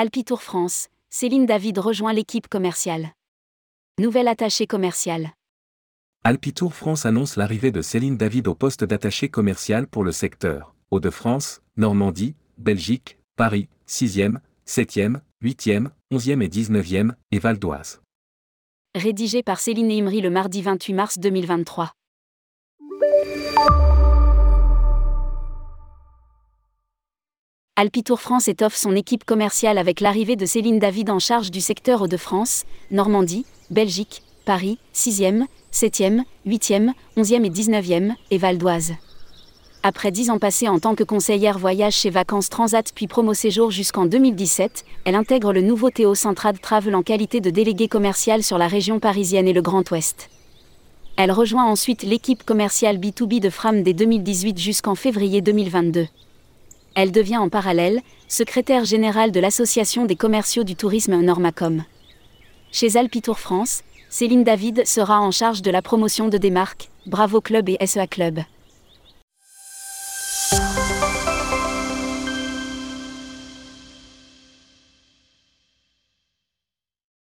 Alpitour France, Céline David rejoint l'équipe commerciale. Nouvelle attachée commerciale. Alpitour France annonce l'arrivée de Céline David au poste d'attaché commercial pour le secteur Hauts-de-France, Normandie, Belgique, Paris, 6e, 7e, 8e, 11e et 19e, et Val d'Oise. Rédigé par Céline Imri le mardi 28 mars 2023. Alpitour France étoffe son équipe commerciale avec l'arrivée de Céline David en charge du secteur Hauts-de-France, Normandie, Belgique, Paris, 6e, 7e, 8e, 11e et 19e, et Val d'Oise. Après dix ans passés en tant que conseillère voyage chez Vacances Transat puis Promo Séjour jusqu'en 2017, elle intègre le nouveau Théo Centrad Travel en qualité de déléguée commerciale sur la région parisienne et le Grand Ouest. Elle rejoint ensuite l'équipe commerciale B2B de Fram dès 2018 jusqu'en février 2022. Elle devient en parallèle secrétaire générale de l'Association des commerciaux du tourisme Normacom. Chez Alpitour France, Céline David sera en charge de la promotion de des marques, Bravo Club et SEA Club.